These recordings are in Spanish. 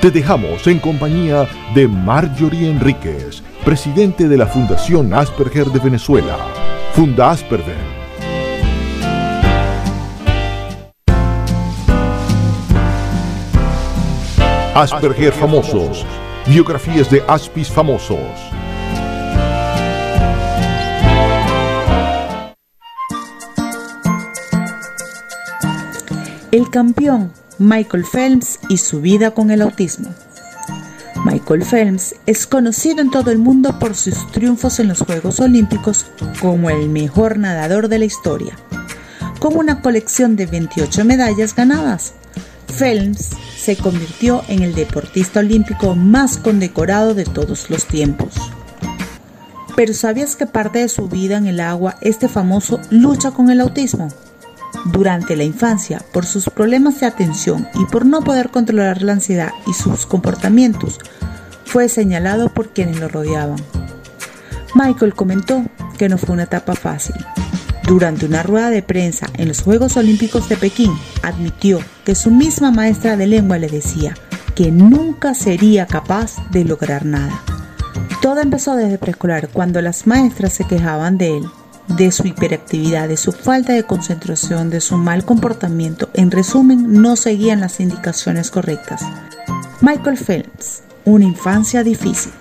Te dejamos en compañía de Marjorie Enríquez, presidente de la Fundación Asperger de Venezuela. Funda Asperger. Asperger famosos. Biografías de Aspis famosos. El campeón Michael Phelps y su vida con el autismo. Michael Phelps es conocido en todo el mundo por sus triunfos en los Juegos Olímpicos como el mejor nadador de la historia, con una colección de 28 medallas ganadas. Phelps se convirtió en el deportista olímpico más condecorado de todos los tiempos. Pero ¿sabías que parte de su vida en el agua este famoso lucha con el autismo? Durante la infancia, por sus problemas de atención y por no poder controlar la ansiedad y sus comportamientos, fue señalado por quienes lo rodeaban. Michael comentó que no fue una etapa fácil. Durante una rueda de prensa en los Juegos Olímpicos de Pekín, admitió que su misma maestra de lengua le decía que nunca sería capaz de lograr nada. Todo empezó desde preescolar cuando las maestras se quejaban de él de su hiperactividad, de su falta de concentración, de su mal comportamiento. En resumen, no seguían las indicaciones correctas. Michael Phelps, una infancia difícil.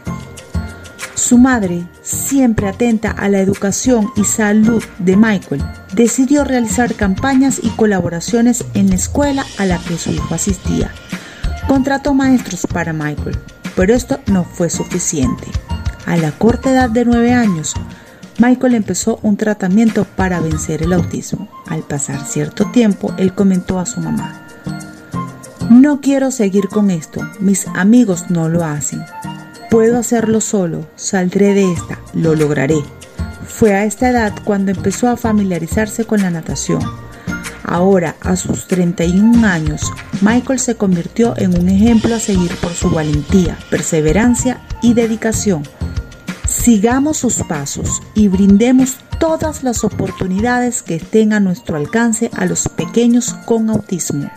Su madre, siempre atenta a la educación y salud de Michael, decidió realizar campañas y colaboraciones en la escuela a la que su hijo asistía. Contrató maestros para Michael, pero esto no fue suficiente. A la corta edad de 9 años, Michael empezó un tratamiento para vencer el autismo. Al pasar cierto tiempo, él comentó a su mamá, no quiero seguir con esto, mis amigos no lo hacen. Puedo hacerlo solo, saldré de esta, lo lograré. Fue a esta edad cuando empezó a familiarizarse con la natación. Ahora, a sus 31 años, Michael se convirtió en un ejemplo a seguir por su valentía, perseverancia y dedicación Sigamos sus pasos y brindemos todas las oportunidades que estén a nuestro alcance a los pequeños con autismo.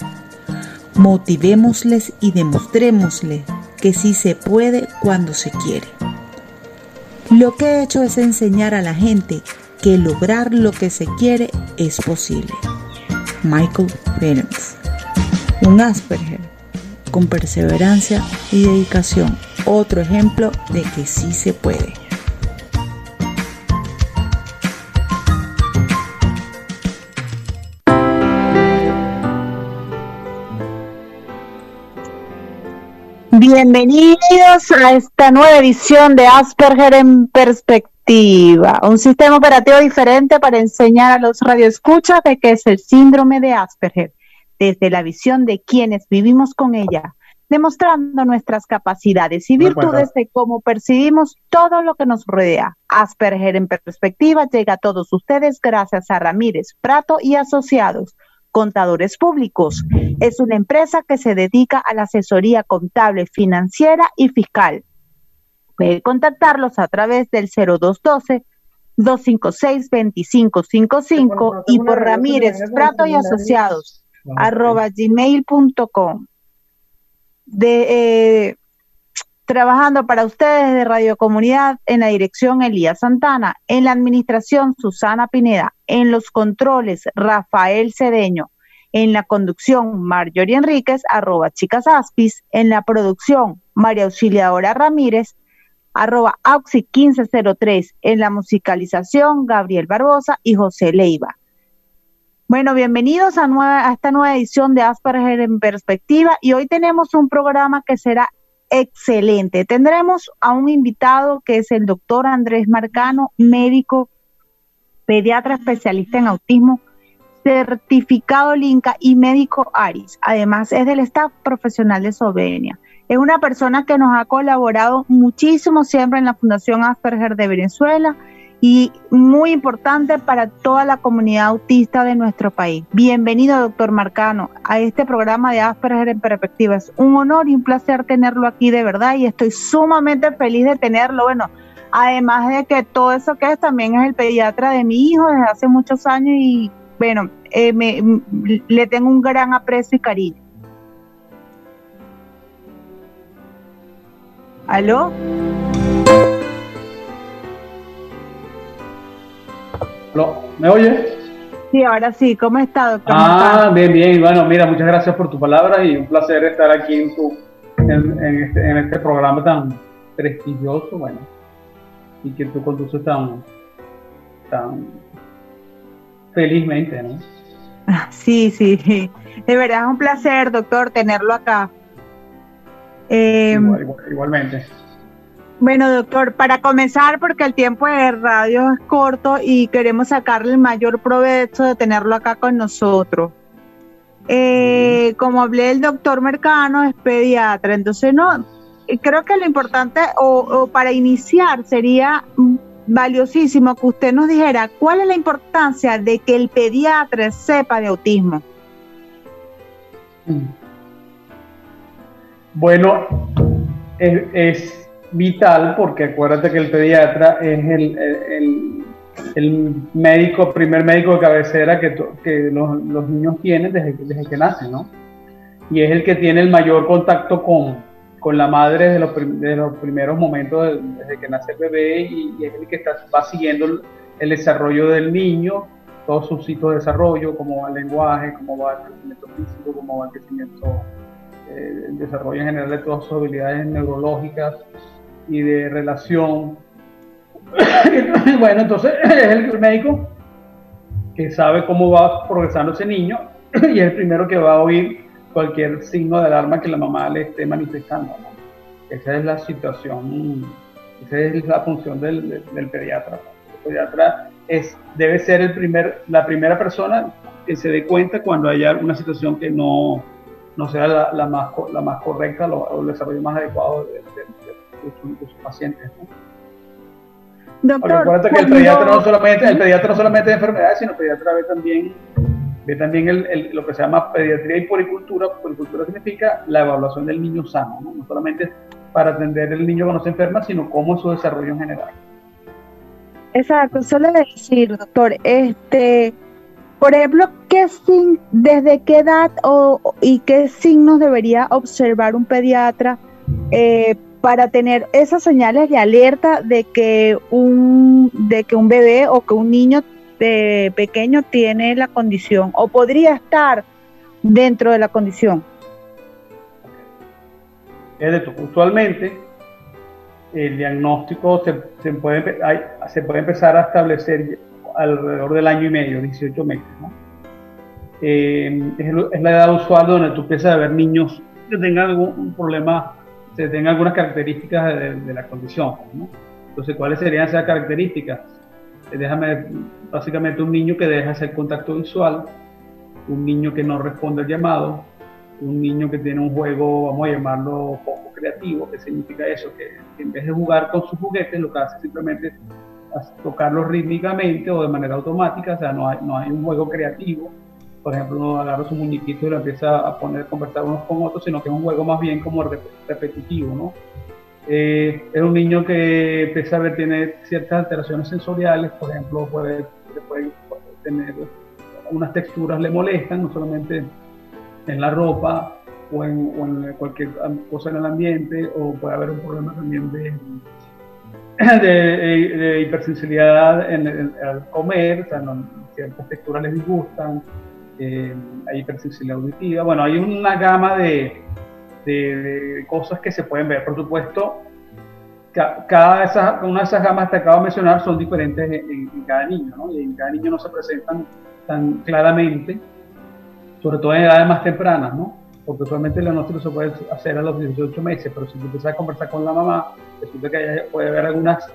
Motivémosles y demostrémosles que sí se puede cuando se quiere. Lo que he hecho es enseñar a la gente que lograr lo que se quiere es posible. Michael Phelps, un Asperger con perseverancia y dedicación, otro ejemplo de que sí se puede. Bienvenidos a esta nueva edición de Asperger en Perspectiva, un sistema operativo diferente para enseñar a los radioescuchas de qué es el síndrome de Asperger, desde la visión de quienes vivimos con ella, demostrando nuestras capacidades y virtudes de cómo percibimos todo lo que nos rodea. Asperger en Perspectiva llega a todos ustedes gracias a Ramírez, Prato y Asociados Contadores Públicos. Es una empresa que se dedica a la asesoría contable, financiera y fiscal. Puede contactarlos a través del 0212 256 2555 y por Ramírez Prato y Asociados arroba gmail.com. De, eh, trabajando para ustedes de Radio Comunidad en la dirección Elías Santana, en la administración Susana Pineda, en los controles Rafael Cedeño, en la conducción Marjorie Enríquez, arroba chicas aspis, en la producción María Auxiliadora Ramírez, arroba auxi 1503, en la musicalización Gabriel Barbosa y José Leiva. Bueno, bienvenidos a, esta nueva edición de Asperger en Perspectiva y hoy tenemos un programa que será excelente. Tendremos a un invitado que es el doctor Andrés Marcano, médico, pediatra especialista en autismo, certificado LINCA y médico ARIS. Además, es del staff profesional de Sovenia. Es una persona que nos ha colaborado muchísimo siempre en la Fundación Asperger de Venezuela y muy importante para toda la comunidad autista de nuestro país. Bienvenido, doctor Marcano, a este programa de Asperger en Perspectiva. Es un honor y un placer tenerlo aquí de verdad y estoy sumamente feliz de tenerlo. Bueno, además de que todo eso que es, también es el pediatra de mi hijo desde hace muchos años y bueno, eh, le tengo un gran aprecio y cariño. ¿Aló? ¿Me oye? Sí, ahora sí. ¿Cómo está, doctor? Ah, bien, bien. Bueno, mira, muchas gracias por tu palabra y un placer estar aquí en, tu, en, este, en este programa tan prestigioso, bueno, y que tú conduces tan, tan felizmente, ¿no? Sí, sí. De verdad es un placer, doctor, tenerlo acá. Eh, igualmente. Bueno, doctor, para comenzar, porque el tiempo de radio es corto y queremos sacarle el mayor provecho de tenerlo acá con nosotros. Eh, como hablé, el doctor Mercano es pediatra, entonces no, creo que lo importante o, para iniciar sería valiosísimo que usted nos dijera cuál es la importancia de que el pediatra sepa de autismo. Bueno, es vital porque acuérdate que el pediatra es el, el, médico, primer médico de cabecera que, que los, los, niños tienen desde, desde que nacen, ¿no? Y es el que tiene el mayor contacto con, con la madre desde los, de los primeros momentos, desde que nace el bebé, y, es el que está, va siguiendo el, desarrollo del niño, todos sus hitos de desarrollo, cómo va el lenguaje, cómo va el crecimiento físico, cómo va el crecimiento, eh, el desarrollo en general de todas sus habilidades neurológicas, y de relación. bueno, entonces es el médico que sabe cómo va progresando ese niño y es el primero que va a oír cualquier signo de alarma que la mamá le esté manifestando. Esa es la situación, esa es la función del, pediatra. El pediatra es, debe ser el primer, la primera persona que se dé cuenta cuando haya alguna situación que no, no sea la, más, la más correcta o el desarrollo más adecuado de, de, sus pacientes. Doctor, que el pediatra, no solamente, el pediatra no solamente de enfermedades, sino el pediatra ve también, ve también el, lo que se llama pediatría y poricultura. Poricultura significa la evaluación del niño sano, ¿no? no solamente para atender el niño cuando se enferma, sino cómo es su desarrollo en general. Exacto, solo decir, doctor, este, por ejemplo, ¿qué ¿desde qué edad o, y qué signos debería observar un pediatra eh, para tener esas señales de alerta de que un, de que un bebé o que un niño pequeño tiene la condición o podría estar dentro de la condición. Usualmente el diagnóstico se, puede, se puede empezar a establecer alrededor del año y medio, 18 meses. Eh, es, la edad usual donde tú empiezas a ver niños que tengan algún problema se tenga algunas características de, la condición. Entonces, ¿cuáles serían esas características? Eh, déjame, básicamente un niño que deja hacer contacto visual, un niño que no responde al llamado, un niño que tiene un juego, vamos a llamarlo poco creativo, que significa eso, que, en vez de jugar con sus juguetes, lo que hace simplemente es tocarlos rítmicamente o de manera automática, o sea, no hay, no hay un juego creativo, por ejemplo, uno agarra su muñequito y lo empieza a poner, a conversar unos con otros, sino que es un juego más bien como repetitivo, ¿no? Eh, es un niño que empieza a ver, tiene ciertas alteraciones sensoriales, por ejemplo, puede, puede tener unas texturas le molestan, no solamente en la ropa o en, cualquier cosa en el ambiente, o puede haber un problema también de, de, hipersensibilidad en, al comer, o sea, ciertas texturas les disgustan, eh, hay hipersensibilidad auditiva, bueno, hay una gama de, de, cosas que se pueden ver. Por supuesto, cada de esas, una de esas gamas que acabo de mencionar son diferentes en, cada niño, ¿no? Y en cada niño no se presentan tan claramente, sobre todo en edades más tempranas, ¿no? Porque usualmente el diagnóstico se puede hacer a los 18 meses, pero si tú empiezas a conversar con la mamá, resulta que puede haber algunas,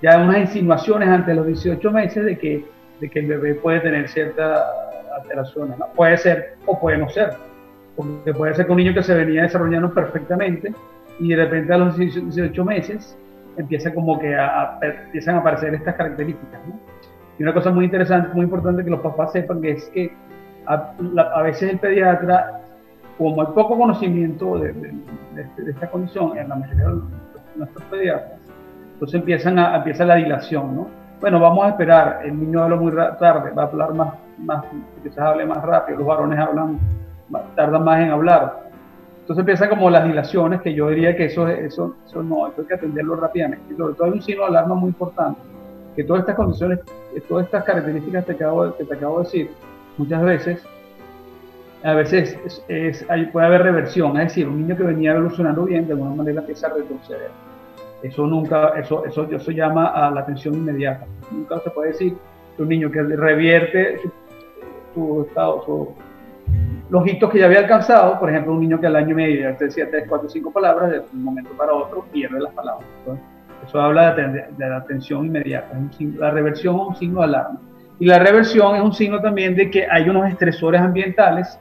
ya unas insinuaciones ante los 18 meses de que, de que el bebé puede tener cierta alteraciones. Puede ser o puede no ser. Porque puede ser que un niño que se venía desarrollando perfectamente y de repente a los 18 meses empieza como que a, empiezan a aparecer estas características. Y una cosa muy interesante, muy importante que los papás sepan que es que a, veces el pediatra, como hay poco conocimiento de, esta condición en la mayoría de nuestros pediatras, entonces empiezan a, empieza la dilación, ¿no? Bueno, vamos a esperar, el niño habla muy tarde, va a hablar más, más quizás hable más rápido, los varones hablan, tardan más en hablar. Entonces empiezan como las dilaciones, que yo diría que eso, eso, eso no, eso hay que atenderlo rápidamente. Y sobre todo hay un signo de alarma muy importante, que todas estas condiciones, todas estas características que te acabo, que te acabo de decir, muchas veces, a veces es, puede haber reversión, es decir, un niño que venía evolucionando bien, de alguna manera empieza a retroceder. Eso nunca, eso, eso, eso llama a la atención inmediata. Nunca se puede decir que un niño que revierte su, estado, su, los hitos que ya había alcanzado, por ejemplo, un niño que al año medio ya te decía 3, 4, 5 palabras, de un momento para otro pierde las palabras. eso habla de, la atención inmediata. la reversión es un signo de alarma. Y la reversión es un signo también de que hay unos estresores ambientales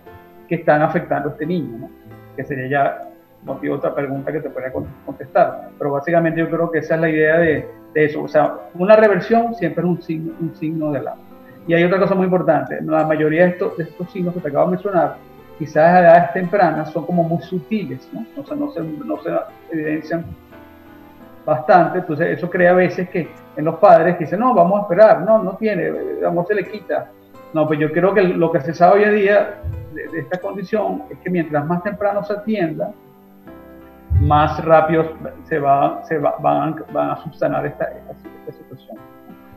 que están afectando a este niño, ¿no? que sería ya motivo otra pregunta que te podría contestar. Pero básicamente yo creo que esa es la idea de, eso. O sea, una reversión siempre es un signo, un signo de alarma. Y hay otra cosa muy importante, la mayoría de estos, signos que te acabo de mencionar, quizás a edades tempranas son como muy sutiles, ¿no? O sea, no se, no se evidencian bastante, entonces eso crea a veces que en los padres que dicen, no, vamos a esperar, no, no tiene, el amor se le quita. No, pues yo creo que lo que se sabe hoy en día de, esta condición es que mientras más temprano se atienda, más rápido se, va, van, a subsanar esta, esta, situación.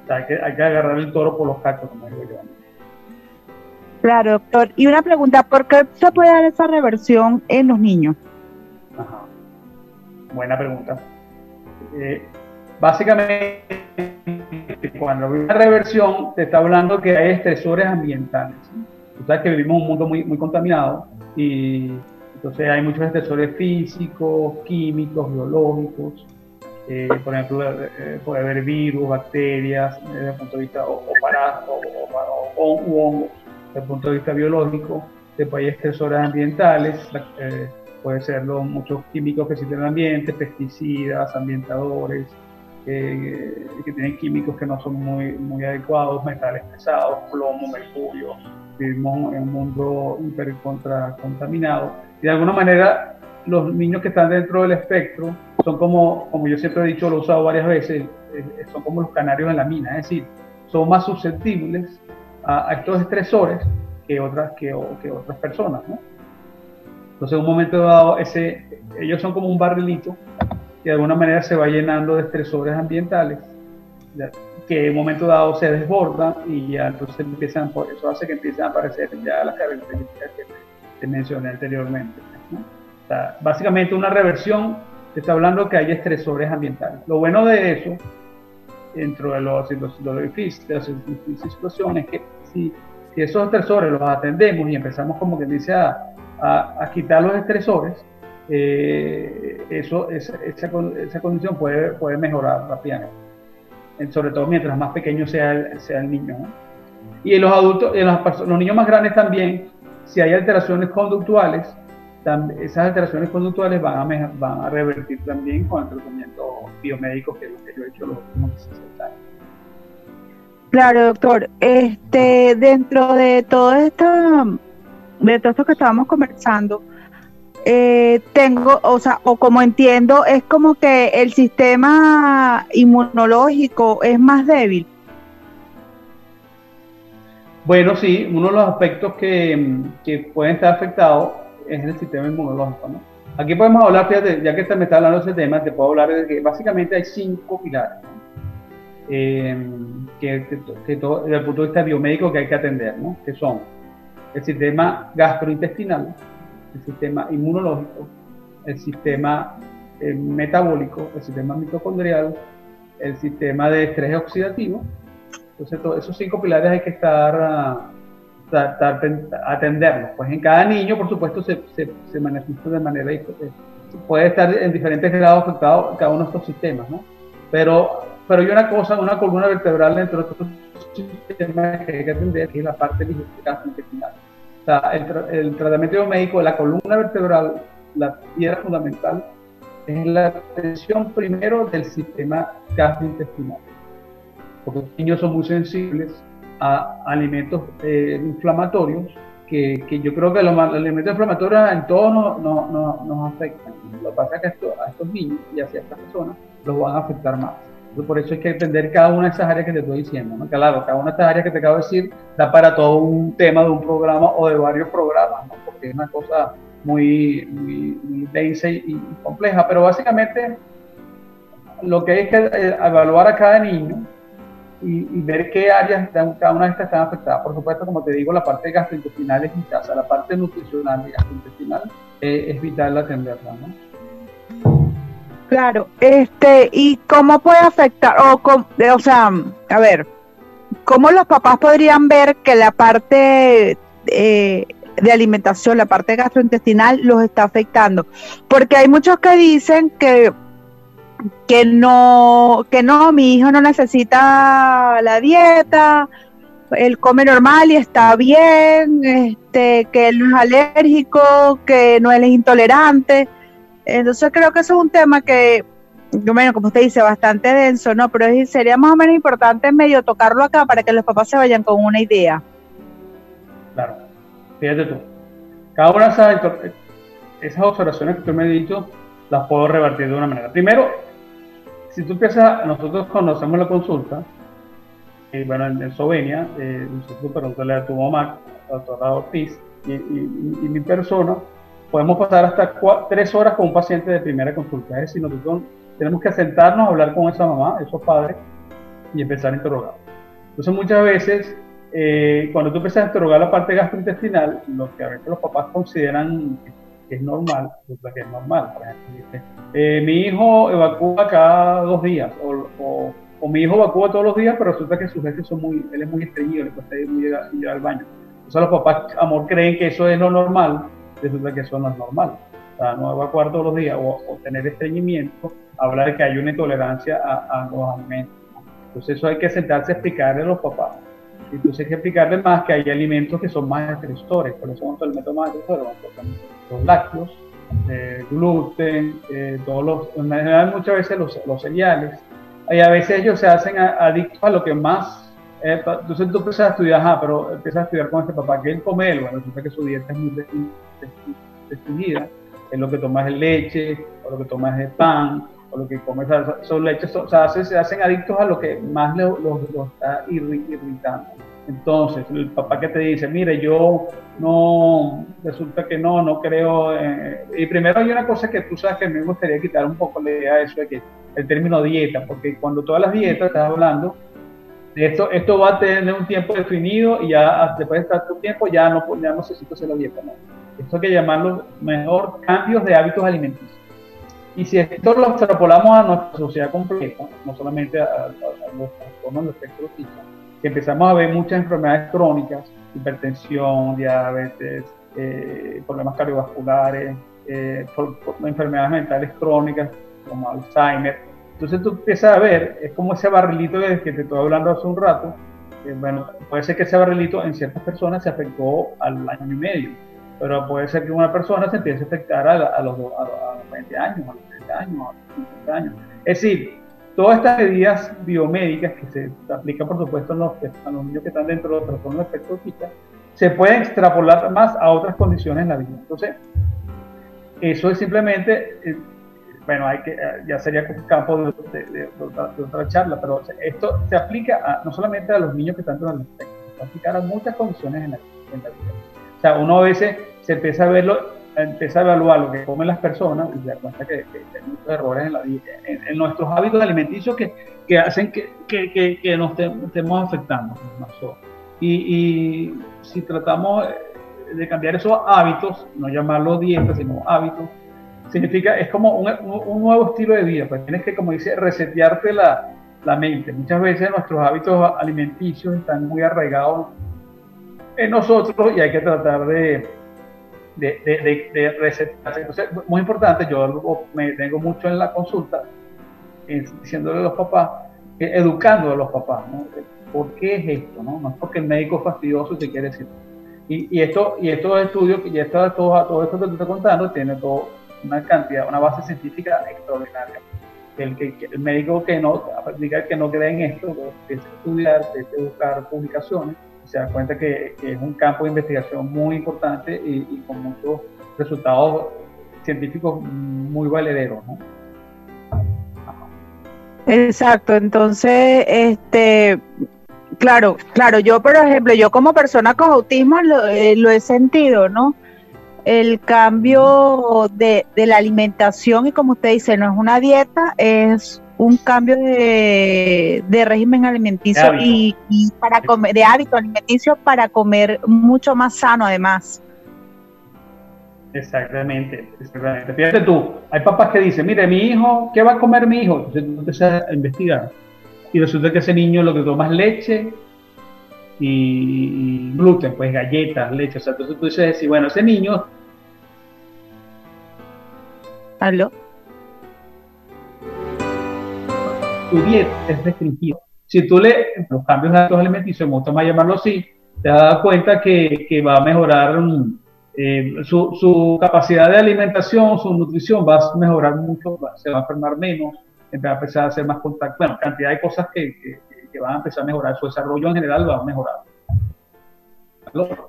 O sea, hay que, hay que agarrar el toro por los cactos, como digo yo. Claro, doctor. Y una pregunta, ¿por qué se puede dar esa reversión en los niños? Ajá. Buena pregunta. Eh, básicamente, cuando hay una reversión, te está hablando que hay estresores ambientales. Tú sabes que vivimos en un mundo muy, muy contaminado y entonces hay muchos estresores físicos, químicos, biológicos. Eh, por ejemplo, eh, puede haber virus, bacterias, desde el punto de vista o, parásitos o, hongos, desde el punto de vista biológico. Después hay estresores ambientales, puede ser los muchos químicos que existen en el ambiente, pesticidas, ambientadores, eh, que tienen químicos que no son muy, muy adecuados, metales pesados, plomo, mercurio. Vivimos en un mundo hiper contra contaminado. Y de alguna manera, los niños que están dentro del espectro son como, como yo siempre he dicho, lo he usado varias veces, eh, son como los canarios en la mina, es decir, son más susceptibles a, estos estresores que otras, que, otras personas. ¿no? Entonces, en un momento dado, ese, ellos son como un barrilito que de alguna manera se va llenando de estresores ambientales, que en un momento dado se desbordan y ya entonces empiezan, por eso hace que empiecen a aparecer ya las características que te mencioné anteriormente. Básicamente una reversión te está hablando que hay estresores ambientales. Lo bueno de eso, dentro de los, lo difíciles, de las situaciones, es que si, esos estresores los atendemos y empezamos como que dice a a, quitar los estresores, eh, eso, esa, esa, condición puede, puede mejorar rápidamente, sobre todo mientras más pequeño sea el, sea el niño. Y en los adultos, en los, los, niños más grandes también, si hay alteraciones conductuales, esas alteraciones conductuales van a, van a revertir también con el tratamiento biomédico que, que yo he hecho los últimos 16 años. Claro, doctor. Este, dentro de todo esto de todo esto que estábamos conversando, eh, tengo, o sea, o como entiendo, es como que el sistema inmunológico es más débil. Bueno, sí, uno de los aspectos que, que pueden estar afectados es el sistema inmunológico, ¿no? Aquí podemos hablar, fíjate, ya que me está hablando de ese tema, te puedo hablar de que básicamente hay cinco pilares, eh, que, todo, desde el punto de vista biomédico que hay que atender, ¿no? Que son el sistema gastrointestinal, el sistema inmunológico, el sistema eh, metabólico, el sistema mitocondrial, el sistema de estrés oxidativo. Entonces, esos cinco pilares hay que estar, uh, atenderlos. Pues en cada niño, por supuesto, se, se, manifiesta de manera diferente. Puede estar en diferentes grados afectado cada uno de estos sistemas, ¿no? Pero, pero hay una cosa, una columna vertebral dentro de estos sistemas que hay que atender, que es la parte gastrointestinal O sea, el, tratamiento biomédico de la columna vertebral, la piedra fundamental, es la atención primero del sistema gastrointestinal. Porque los niños son muy sensibles a alimentos eh, inflamatorios que, yo creo que los, alimentos inflamatorios en todos no, no, nos afectan. Lo que pasa es que a estos niños y a estas personas los van a afectar más. por eso hay que entender cada una de esas áreas que te estoy diciendo. ¿no? Claro, cada una de estas áreas que te acabo de decir da para todo un tema de un programa o de varios programas, porque es una cosa muy, muy, muy densa y, compleja. Pero básicamente lo que hay que eh, evaluar a cada niño y, ver qué áreas de cada una de estas están afectadas. Por supuesto, como te digo, la parte gastrointestinal es vital, o la parte nutricional y gastrointestinal eh, es vital atenderla, ¿no? Claro, este, ¿y cómo puede afectar? O, o sea, a ver, ¿cómo los papás podrían ver que la parte eh, de alimentación, la parte gastrointestinal, los está afectando? Porque hay muchos que dicen que que no, que no, mi hijo no necesita la dieta, él come normal y está bien, este, que él no es alérgico, que no él es intolerante. Entonces creo que eso es un tema que, bueno, como usted dice, bastante denso, ¿no? Pero sería más o menos importante medio tocarlo acá para que los papás se vayan con una idea. Claro, fíjate tú. Cada una esas observaciones que tú me has dicho las puedo revertir de una manera. Primero, si tú empiezas, nosotros conocemos la consulta, y bueno, en, Eslovenia, eh, nosotros preguntarle a tu mamá, a doctora Ortiz, y, y, mi persona, podemos pasar hasta tres horas con un paciente de primera consulta. Es decir, nosotros tenemos que sentarnos a hablar con esa mamá, esos padres, y empezar a interrogar. Entonces, muchas veces, eh, cuando tú empiezas a interrogar la parte gastrointestinal, lo que a veces los papás consideran que es normal, resulta que es normal. Por ejemplo, eh, mi hijo evacúa cada dos días, o, o, mi hijo evacúa todos los días, pero resulta que sus heces son muy, él es muy estreñido, le cuesta ir, al baño. Entonces los papás, amor, creen que eso es lo normal, resulta que eso no es normal. O sea, no evacuar todos los días o, tener estreñimiento, hablar de que hay una intolerancia a, a los alimentos. Entonces eso hay que sentarse a explicarle a los papás. Entonces hay que explicarle más que hay alimentos que son más estresores, por eso son alimentos más estresores, los lácteos, eh, gluten, eh, todos los, en general muchas veces los, los, cereales, y a veces ellos se hacen adictos a lo que más, eh, entonces tú empiezas a estudiar, ajá, pero empiezas a estudiar con este papá, que él come, bueno, resulta que su dieta es muy restringida, es lo que tomas es leche, o lo que tomas es pan, o lo que comes son leches, o sea, se, hacen adictos a lo que más los lo, está irritando. Entonces, el papá que te dice, mire, yo no, resulta que no, no creo. y primero hay una cosa que tú sabes que me gustaría quitar un poco la idea de eso, de que el término dieta, porque cuando todas las dietas estás hablando, esto, esto va a tener un tiempo definido y ya después de estar tiempo ya no, ya no necesito hacer la dieta. No. Esto hay que llamarlo mejor cambios de hábitos alimenticios. Y si esto lo extrapolamos a nuestra sociedad completa, no solamente a, a, a los trastornos del espectro empezamos a ver muchas enfermedades crónicas, hipertensión, diabetes, eh, problemas cardiovasculares, eh, enfermedades mentales crónicas como Alzheimer. Entonces tú empiezas a ver, es como ese barrilito de que te estoy hablando hace un rato, bueno, puede ser que ese barrilito en ciertas personas se afectó al año y medio, pero puede ser que una persona se empiece a afectar a, los, a, los 20 años, a los 30 años, a los 50 años. Es decir, Todas estas medidas biomédicas que se aplican, por supuesto, a los, a los niños que están dentro de trastorno de espectro autista, se pueden extrapolar más a otras condiciones en la vida. Entonces, eso es simplemente, eh, bueno, hay que, eh, ya sería campo de, otra, charla, pero esto se aplica no solamente a los niños que están dentro del espectro, se aplica a muchas condiciones en en la vida. O sea, uno a veces se empieza a verlo empieza a evaluar lo que comen las personas y se da cuenta que, hay muchos errores en, la, en, nuestros hábitos alimenticios que, que hacen que, que, nos estemos afectando. Y, y, si tratamos de cambiar esos hábitos, no llamarlo dieta, sino hábitos, significa, es como un, un nuevo estilo de vida, pues tienes que, como dice, resetearte la, la mente. Muchas veces nuestros hábitos alimenticios están muy arraigados en nosotros y hay que tratar de de, de, de, recetarse. Entonces, muy importante, yo me tengo mucho en la consulta, diciéndole a los papás, educando a los papás, ¿no? ¿Por qué es esto? No, no es porque el médico es fastidioso y te quiere decir. Y, esto, y estos estudios, y esto, todo, todo esto que te estoy contando, tiene todo una cantidad, una base científica extraordinaria. El, que, el médico que no, diga que no cree en esto, que estudiar, que buscar publicaciones, se da cuenta que, es un campo de investigación muy importante y, con muchos resultados científicos muy valederos. ¿no? Exacto, entonces, este, claro, claro, yo por ejemplo, yo como persona con autismo lo, eh, he sentido, ¿no? El cambio de, la alimentación y como usted dice, no es una dieta, es un cambio de, régimen alimenticio y, para comer, de hábito alimenticio para comer mucho más sano además. Exactamente, exactamente. Fíjate tú, hay papás que dicen, mire, mi hijo, ¿qué va a comer mi hijo? Entonces tú empiezas a investigar. Y resulta que ese niño lo que toma es leche y, gluten, pues galletas, leche. O sea, entonces tú dices, sí, bueno, ese niño... ¿Aló? Tu dieta es restringida. Si tú le, los cambios de hábitos alimenticios, me gusta más llamarlo así, te das cuenta que, que va a mejorar... Un, eh, su, capacidad de alimentación, su nutrición va a mejorar mucho, se va a enfermar menos, va a empezar a hacer más contacto, bueno, cantidad de cosas que, van a empezar a mejorar, su desarrollo en general va a mejorar.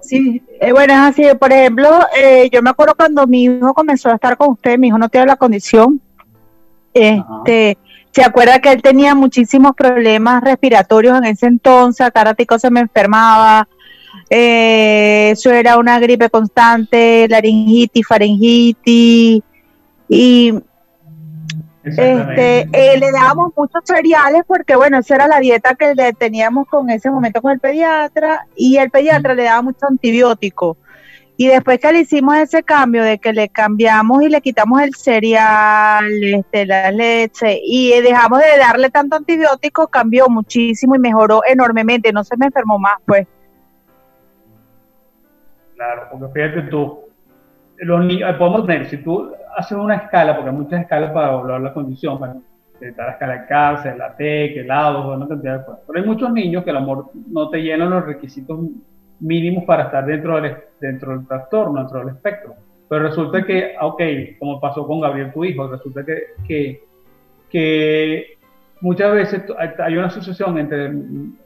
Sí, eh, bueno, es así, por ejemplo, eh, yo me acuerdo cuando mi hijo comenzó a estar con usted, mi hijo no tiene la condición, este, se acuerda que él tenía muchísimos problemas respiratorios en ese entonces, cada ratico se me enfermaba, eh, eso era una gripe constante, laringitis, faringitis y este, eh, le dábamos muchos cereales porque bueno, esa era la dieta que le teníamos con ese momento con el pediatra y el pediatra le daba mucho antibiótico. Y después que le hicimos ese cambio de que le cambiamos y le quitamos el cereal, este, la leche y dejamos de darle tanto antibiótico, cambió muchísimo y mejoró enormemente, no se me enfermó más pues. Claro, porque fíjate tú, los niños, eh, podemos ver, si tú haces una escala, porque hay muchas escalas para evaluar la condición, está la escala de cárcel, la TEC, helado, bueno, cantidad de cosas. Pero hay muchos niños que el amor no te llenan los requisitos mínimos para estar dentro del, dentro del trastorno, dentro del espectro. Pero resulta que, ok, como pasó con Gabriel, tu hijo, resulta que, que, muchas veces hay una asociación entre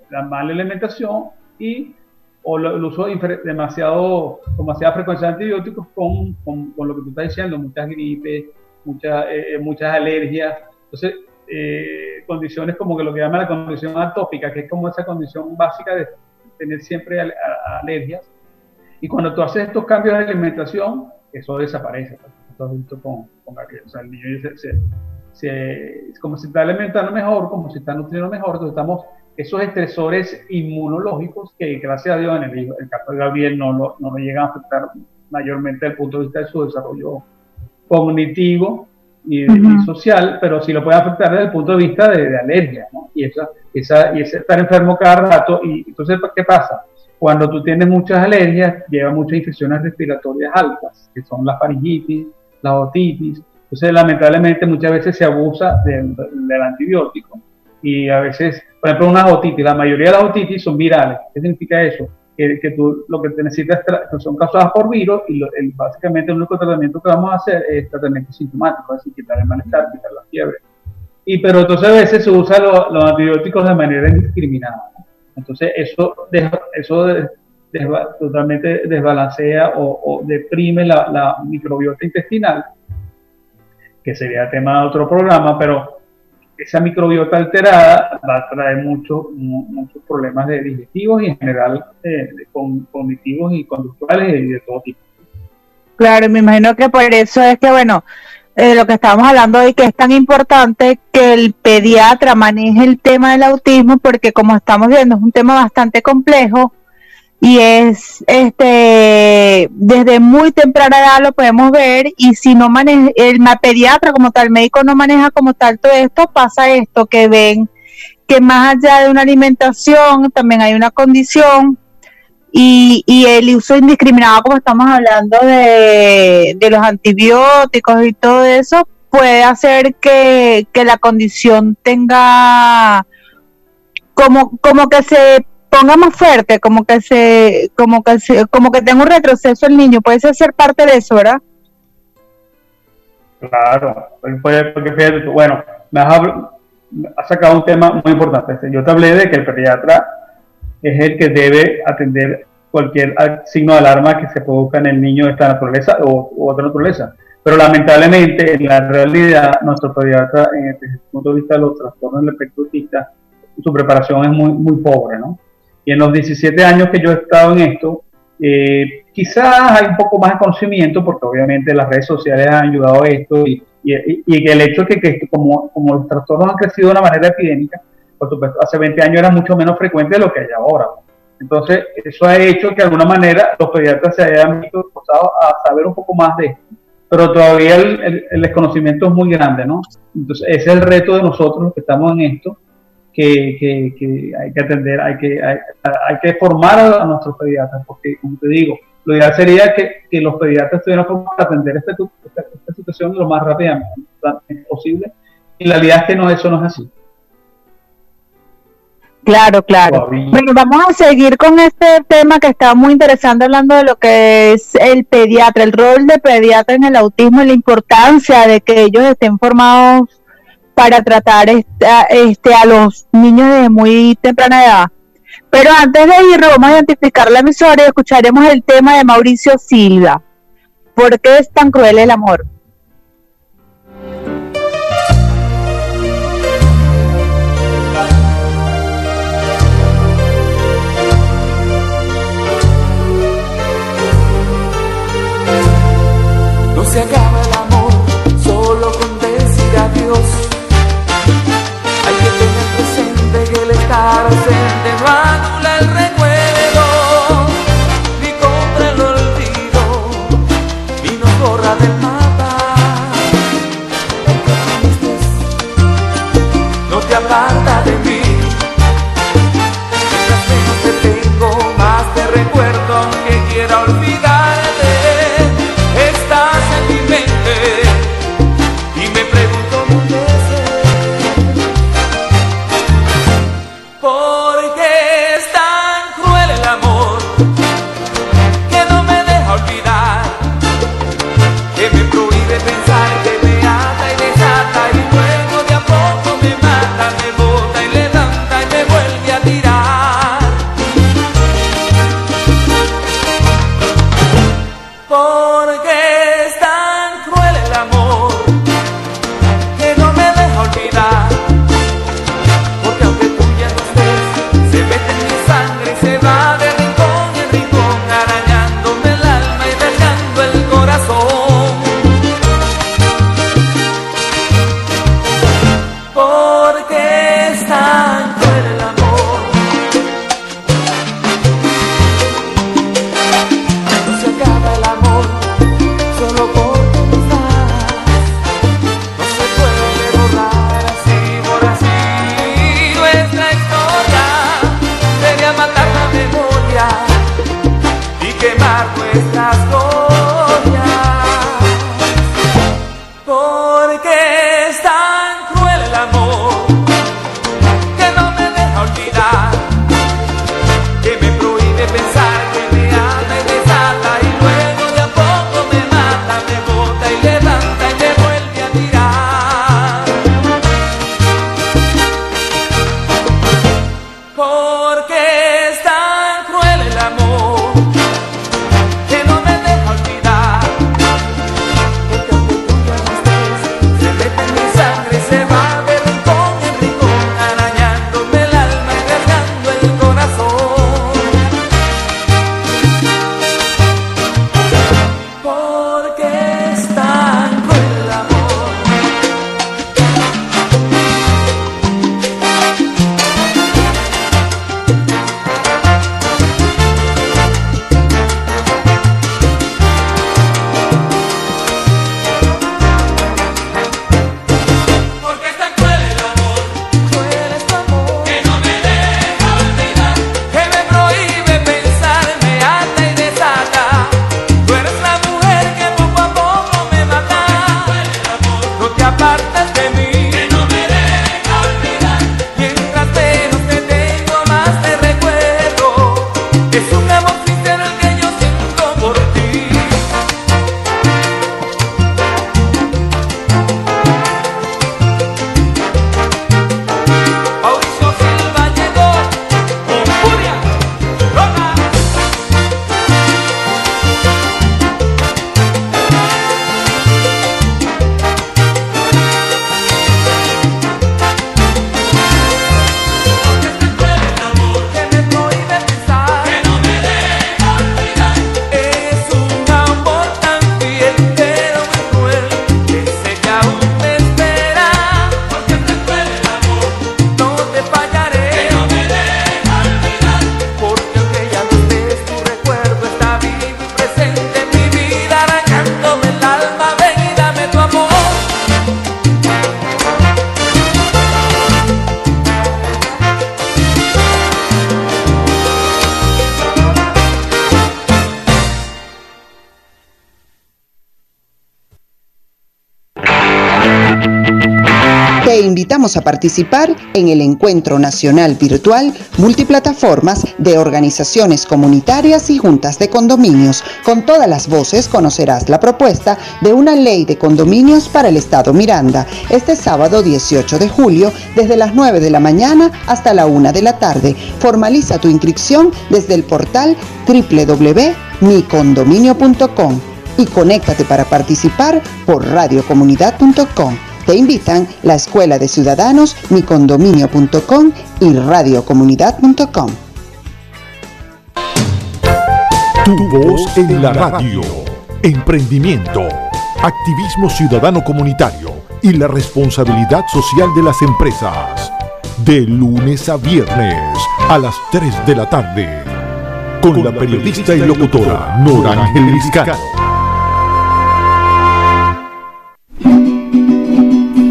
la mala alimentación y o el uso demasiado, demasiada frecuencia de antibióticos con, con, lo que tú estás diciendo, muchas gripes, muchas, eh, eh, muchas alergias. Entonces, eh, condiciones como que lo que llaman la condición atópica, que es como esa condición básica de tener siempre alergias. Y cuando tú haces estos cambios de alimentación, eso desaparece. Pues, visto con, con o sea, el niño se, se, como si está alimentando mejor, como si está nutriendo mejor, entonces estamos esos estresores inmunológicos que gracias a Dios en el, caso de Gabriel no lo, no llegan a afectar mayormente desde el punto de vista de su desarrollo cognitivo y, social, pero sí lo puede afectar desde el punto de vista de, alergia, ¿no? Y, esa, esa, y ese estar enfermo cada rato, y entonces, ¿qué pasa? Cuando tú tienes muchas alergias, lleva muchas infecciones respiratorias altas, que son la faringitis, la otitis, entonces lamentablemente muchas veces se abusa del, antibiótico y a veces, por ejemplo, una otitis, la mayoría de las otitis son virales. ¿Qué significa eso? Que, que tú lo que te necesitas son causadas por virus y el, básicamente el único tratamiento que vamos a hacer es tratamiento sintomático, es decir, quitar el malestar, quitar la fiebre. Y, pero entonces a veces se usan los antibióticos de manera indiscriminada. Entonces eso, eso totalmente desbalancea o, deprime la, la microbiota intestinal, que sería tema de otro programa, pero esa microbiota alterada va a traer muchos, muchos problemas de digestivos y en general eh, cognitivos y conductuales y de todo tipo. Claro, me imagino que por eso es que, bueno, eh, lo que estábamos hablando hoy, que es tan importante que el pediatra maneje el tema del autismo, porque como estamos viendo, es un tema bastante complejo y es este desde muy temprana edad lo podemos ver y si no maneja el pediatra como tal médico no maneja como tal todo esto pasa esto que ven que más allá de una alimentación también hay una condición y, y el uso indiscriminado como estamos hablando de, de los antibióticos y todo eso puede hacer que, que la condición tenga como, como que se ponga más fuerte, como que se, como que se, como que tenga un retroceso el niño, puede ser parte de eso, ¿verdad? Claro, porque fíjate bueno, me has, sacado un tema muy importante. Yo te hablé de que el pediatra es el que debe atender cualquier signo de alarma que se produzca en el niño de esta naturaleza o, otra naturaleza. Pero lamentablemente, en la realidad, nuestro pediatra, en este punto de vista los trastornos del espectro autista, su preparación es muy, muy pobre, ¿no? Y en los 17 años que yo he estado en esto, eh, quizás hay un poco más de conocimiento, porque obviamente las redes sociales han ayudado a esto y, y, el hecho de que, como, como, los trastornos han crecido de una manera epidémica, hace 20 años era mucho menos frecuente de lo que hay ahora. Entonces, eso ha hecho que de alguna manera los pediatras se hayan visto forzados a saber un poco más de esto. Pero todavía el, el, desconocimiento es muy grande, ¿no? Entonces, ese es el reto de nosotros que estamos en esto, que, que, que hay que atender, hay que, hay, hay que formar a, nuestros pediatras, porque, como te digo, lo ideal sería que, que los pediatras estuvieran formados para atender esta, esta, situación lo más rápidamente posible. Y la realidad es que no, eso no es así. Claro, claro. Bueno, vamos a seguir con este tema que está muy interesante hablando de lo que es el pediatra, el rol de pediatra en el autismo y la importancia de que ellos estén formados para tratar este, a los niños desde muy temprana edad. Pero antes de ir, vamos a identificar la emisora y escucharemos el tema de Mauricio Silva. ¿Por qué es tan cruel el amor? Se a participar en el Encuentro Nacional Virtual Multiplataformas de Organizaciones Comunitarias y Juntas de Condominios. Con todas las voces conocerás la propuesta de una ley de condominios para el Estado Miranda este sábado 18 de julio desde las 9 de la mañana hasta la 1 de la tarde. Formaliza tu inscripción desde el portal www.micondominio.com y conéctate para participar por radiocomunidad.com. Te invitan la Escuela de Ciudadanos, micondominio.com y radiocomunidad.com. Tu voz en la radio. Emprendimiento, activismo ciudadano comunitario y la responsabilidad social de las empresas. De lunes a viernes a las 3 de la tarde. Con la periodista y locutora Nora Ángel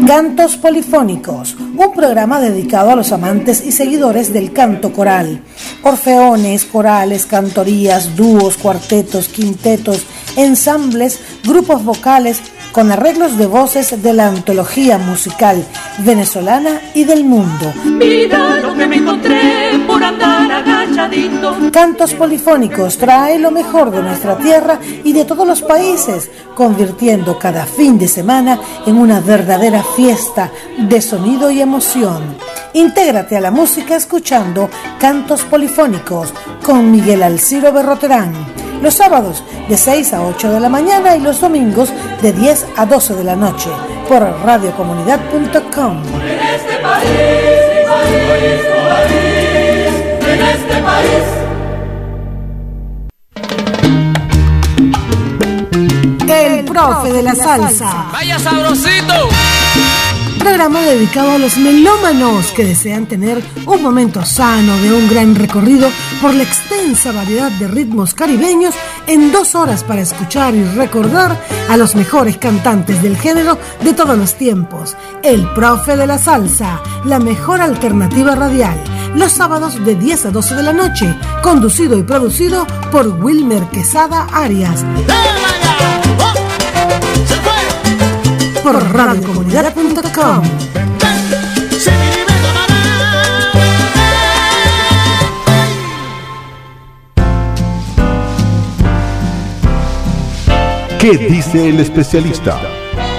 Cantos Polifónicos, un programa dedicado a los amantes y seguidores del canto coral. Orfeones, corales, cantorías, dúos, cuartetos, quintetos, ensambles, grupos vocales, con arreglos de voces de la antología musical venezolana y del mundo. Mira lo que me encontré por andar agachadito. Cantos polifónicos trae lo mejor de nuestra tierra y de todos los países, convirtiendo cada fin de semana en una verdadera fiesta de sonido y emoción. Intégrate a la música escuchando Cantos Polifónicos con Miguel Alciro Berroterán los sábados de 6 a 8 de la mañana y los domingos de 10 a 12 de la noche por radiocomunidad.com. En este país, país, país, en este país. El profe de la salsa. Vaya sabrosito programa dedicado a los melómanos que desean tener un momento sano de un gran recorrido por la extensa variedad de ritmos caribeños en dos horas para escuchar y recordar a los mejores cantantes del género de todos los tiempos. El profe de la salsa, la mejor alternativa radial, los sábados de 10 a 12 de la noche, conducido y producido por Wilmer Quesada Arias. Por. ¿Qué dice el especialista?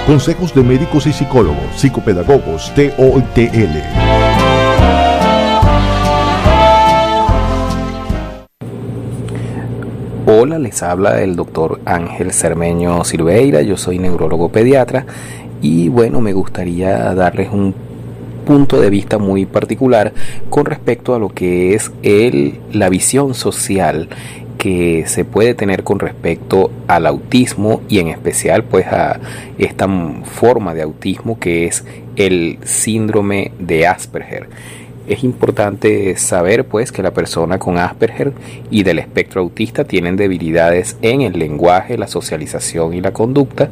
Consejos de médicos y psicólogos, psicopedagogos, TOTL. Hola, les habla el doctor Ángel Cermeño Silveira, yo soy neurólogo pediatra y bueno, me gustaría darles un punto de vista muy particular con respecto a lo que es el, la visión social que se puede tener con respecto al autismo y en especial pues a esta forma de autismo que es el síndrome de Asperger. Es importante saber pues que la persona con Asperger y del espectro autista tienen debilidades en el lenguaje, la socialización y la conducta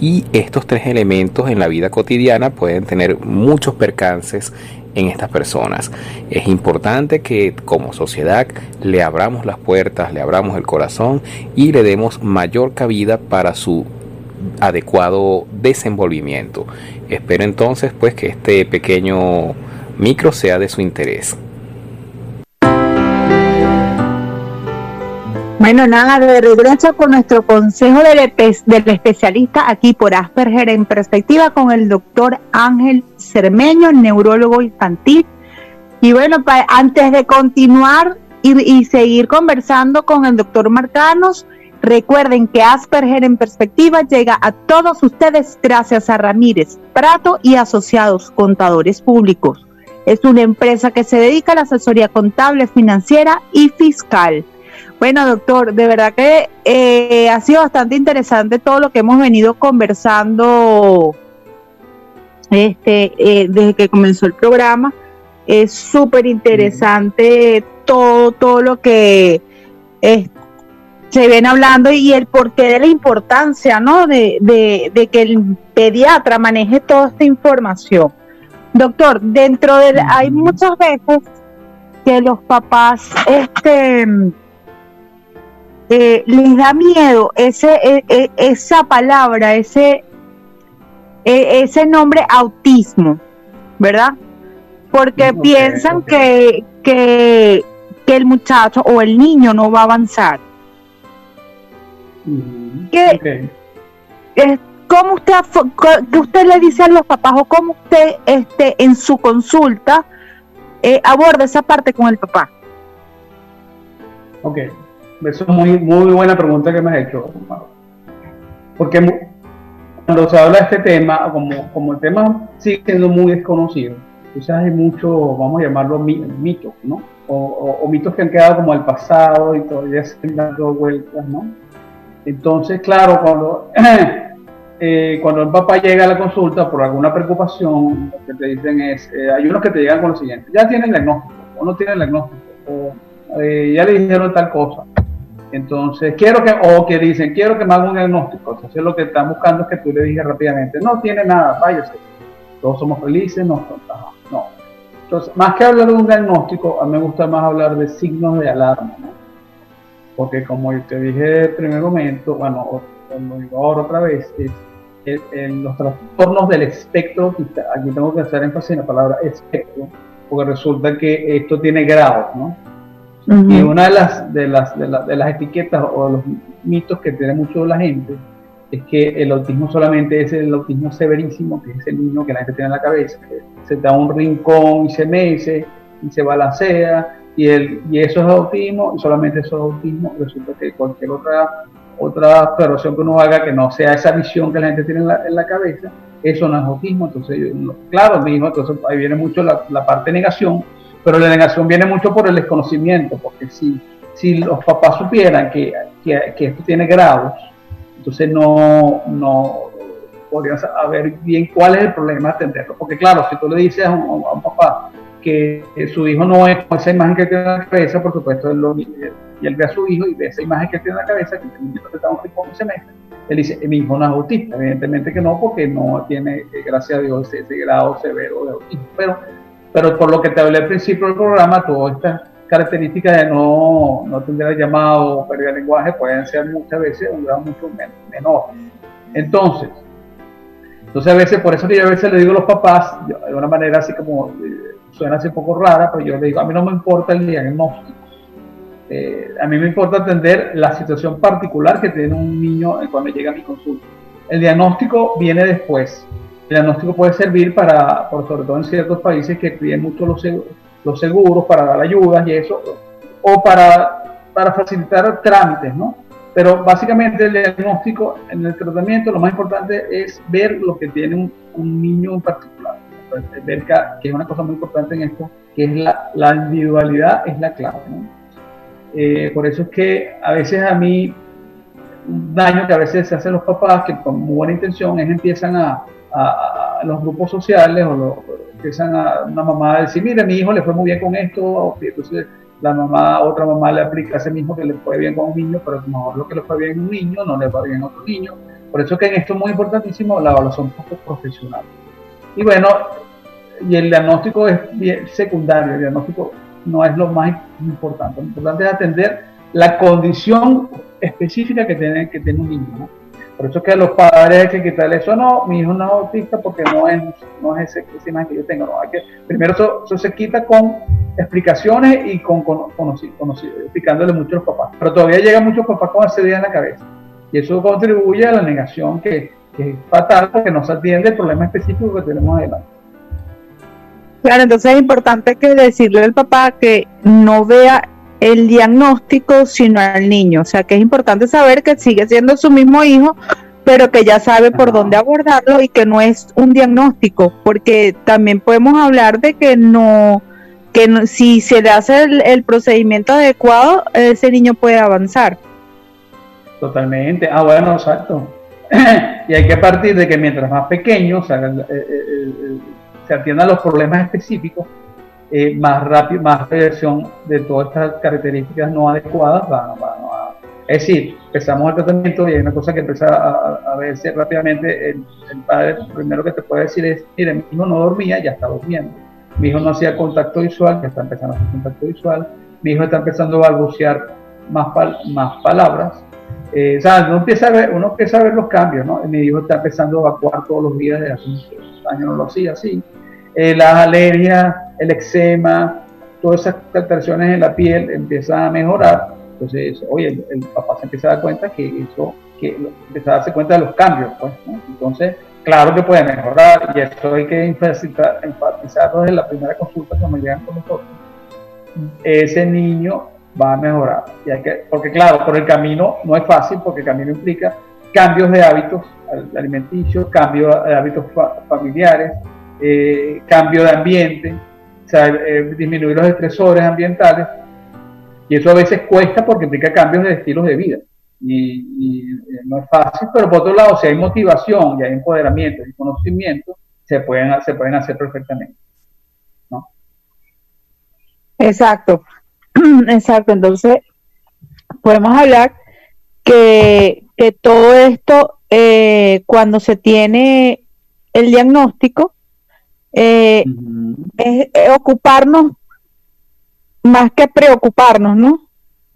y estos tres elementos en la vida cotidiana pueden tener muchos percances en estas personas. Es importante que como sociedad le abramos las puertas, le abramos el corazón y le demos mayor cabida para su adecuado desenvolvimiento. Espero entonces pues que este pequeño micro sea de su interés. Bueno, nada, de regreso con nuestro consejo del, del, especialista aquí por Asperger en perspectiva con el doctor Ángel Cermeño, neurólogo infantil. Y bueno, antes de continuar y, y, seguir conversando con el doctor Marcanos, recuerden que Asperger en perspectiva llega a todos ustedes gracias a Ramírez, Prato y Asociados Contadores Públicos. Es una empresa que se dedica a la asesoría contable, financiera y fiscal. Bueno, doctor, de verdad que eh, ha sido bastante interesante todo lo que hemos venido conversando este, eh, desde que comenzó el programa. Es súper interesante todo, todo lo que se viene hablando y el porqué de la importancia, ¿no? De, de que el pediatra maneje toda esta información. Doctor, dentro de hay muchas veces que los papás este eh, les da miedo ese e, e, esa palabra, ese e, ese nombre autismo. ¿verdad? Porque piensan Que, que, que, el muchacho o el niño no va a avanzar. ¿Qué, ¿Cómo usted, que usted le dice a los papás o cómo usted este, en su consulta eh, aborda esa parte con el papá? Ok, eso es muy, muy buena pregunta que me has hecho. Porque cuando se habla de este tema, como, como el tema sigue siendo muy desconocido, quizás hay mucho, vamos a llamarlo mitos, ¿no? O, mitos que han quedado como al pasado y todavía se están dando vueltas, ¿no? Entonces, claro, cuando Eh, cuando el papá llega a la consulta por alguna preocupación, lo que te dicen es, eh, hay unos que te llegan con lo siguiente, ya tienen el diagnóstico, o no tienen el diagnóstico, o eh, ya le dijeron tal cosa. Entonces, quiero que, o que dicen, quiero que me haga un diagnóstico. Entonces, lo que están buscando es que tú le digas rápidamente, no tiene nada, váyase. Todos somos felices, no, no. Entonces, más que hablar de un diagnóstico, a mí me gusta más hablar de signos de alarma. Porque como te dije en primer momento, bueno, lo digo ahora otra vez, es en los trastornos del espectro, aquí tengo que hacer énfasis en la palabra espectro, porque resulta que esto tiene grados, ¿no? Y una de las, de las, de, de, las etiquetas o de los mitos que tiene mucho la gente es que el autismo solamente es el autismo severísimo, que es ese niño que la gente tiene en la cabeza, que se da un rincón y se mece y se balancea, y, el, y eso es autismo, y solamente eso es autismo, resulta que cualquier otra otra observación que uno haga que no sea esa visión que la gente tiene en la, cabeza, eso no es autismo. Entonces, claro, mismo, entonces ahí viene mucho la, parte de negación, pero la negación viene mucho por el desconocimiento, porque si, si los papás supieran que, que, esto tiene grados, entonces no, no podrían saber bien cuál es el problema de atenderlo. Porque claro, si tú le dices a un papá, que su hijo no es esa imagen que tiene en la cabeza, por supuesto, él lo, y él ve a su hijo y ve esa imagen que tiene en la cabeza, que el niño está un y se mete, él dice, mi hijo no es autista, evidentemente que no, porque no tiene, eh, gracias a Dios, ese, grado severo de autismo, pero, pero por lo que te hablé al principio del programa, todas estas características de no, no tener llamado pérdida de lenguaje pueden ser muchas veces un grado mucho menor. Entonces, entonces a veces, por eso que yo a veces le digo a los papás, de una manera así como eh, suena así un poco rara, pero yo le digo, a mí no me importa el diagnóstico. Eh, a mí me importa atender la situación particular que tiene un niño cuando llega a mi consulta. El diagnóstico viene después. El diagnóstico puede servir para, por sobre todo en ciertos países que piden mucho los seguros, para dar ayudas y eso, o para, para facilitar trámites, ¿no? Pero básicamente el diagnóstico en el tratamiento lo más importante es ver lo que tiene un, niño en particular ver que es una cosa muy importante en esto, que es la, la individualidad es la clave. Eh, por eso es que a veces a mí, un daño que a veces se hacen los papás, que con muy buena intención, es empiezan a, a, los grupos sociales o empiezan a una mamá a decir, mire, mi hijo le fue muy bien con esto, entonces la mamá, otra mamá le aplica ese mismo que le fue bien con un niño, pero a lo mejor lo que le fue bien a un niño no le va bien a otro niño. Por eso que en esto es muy importantísimo la evaluación profesional. Y bueno, y el diagnóstico es secundario, el diagnóstico no es lo más importante. Lo importante es atender la condición específica que tiene, que tiene un niño. Por eso es que a los padres hay que quitarle eso, no, mi hijo no es autista porque no es, no es ese, esa imagen que yo tengo. No, hay que, primero eso, se quita con explicaciones y con, explicándole mucho a los papás. Pero todavía llegan muchos papás con esa en la cabeza. Y eso contribuye a la negación que, que es fatal porque no se atiende el problema específico que tenemos adelante. Claro, entonces es importante que decirle al papá que no vea el diagnóstico, sino al niño. O sea, que es importante saber que sigue siendo su mismo hijo, pero que ya sabe por dónde abordarlo y que no es un diagnóstico, porque también podemos hablar de que no, que si se le hace el, procedimiento adecuado, ese niño puede avanzar. Totalmente. Ah, bueno, exacto. y hay que partir de que mientras más pequeño, o sea, el, se atiendan los problemas específicos, eh, más rápido, más prevención de todas estas características no adecuadas Es decir, empezamos el tratamiento y hay una cosa que empieza a, verse rápidamente. El, padre primero que te puede decir es, mire, mi hijo no dormía, ya está durmiendo. Mi hijo no hacía contacto visual, ya está empezando a hacer contacto visual. Mi hijo está empezando a balbucear más, palabras. Eh, o sea, uno empieza, a ver, uno empieza a ver los cambios, ¿no? Mi hijo está empezando a evacuar todos los días de hace unos años, no lo hacía así. Eh, las alergias, el eczema, todas esas alteraciones en la piel empiezan a mejorar. Entonces, oye, el, papá se empieza a dar cuenta que eso, que empieza a darse cuenta de los cambios, pues, Entonces, claro que puede mejorar y eso hay que enfatizar, enfatizarlo desde la primera consulta cuando llegan con nosotros. Ese niño va a mejorar. Y hay que, porque claro, por el camino no es fácil, porque el camino implica cambios de hábitos alimenticios, cambios de hábitos familiares, eh, cambio de ambiente, eh, disminuir los estresores ambientales. Y eso a veces cuesta porque implica cambios de estilos de vida. Y, eh, no es fácil, pero por otro lado, si hay motivación y hay empoderamiento y conocimiento, se pueden, se pueden hacer perfectamente. ¿no? Exacto, exacto. Entonces, podemos hablar que, que todo esto, eh, cuando se tiene el diagnóstico, eh, es, ocuparnos más que preocuparnos, ¿no?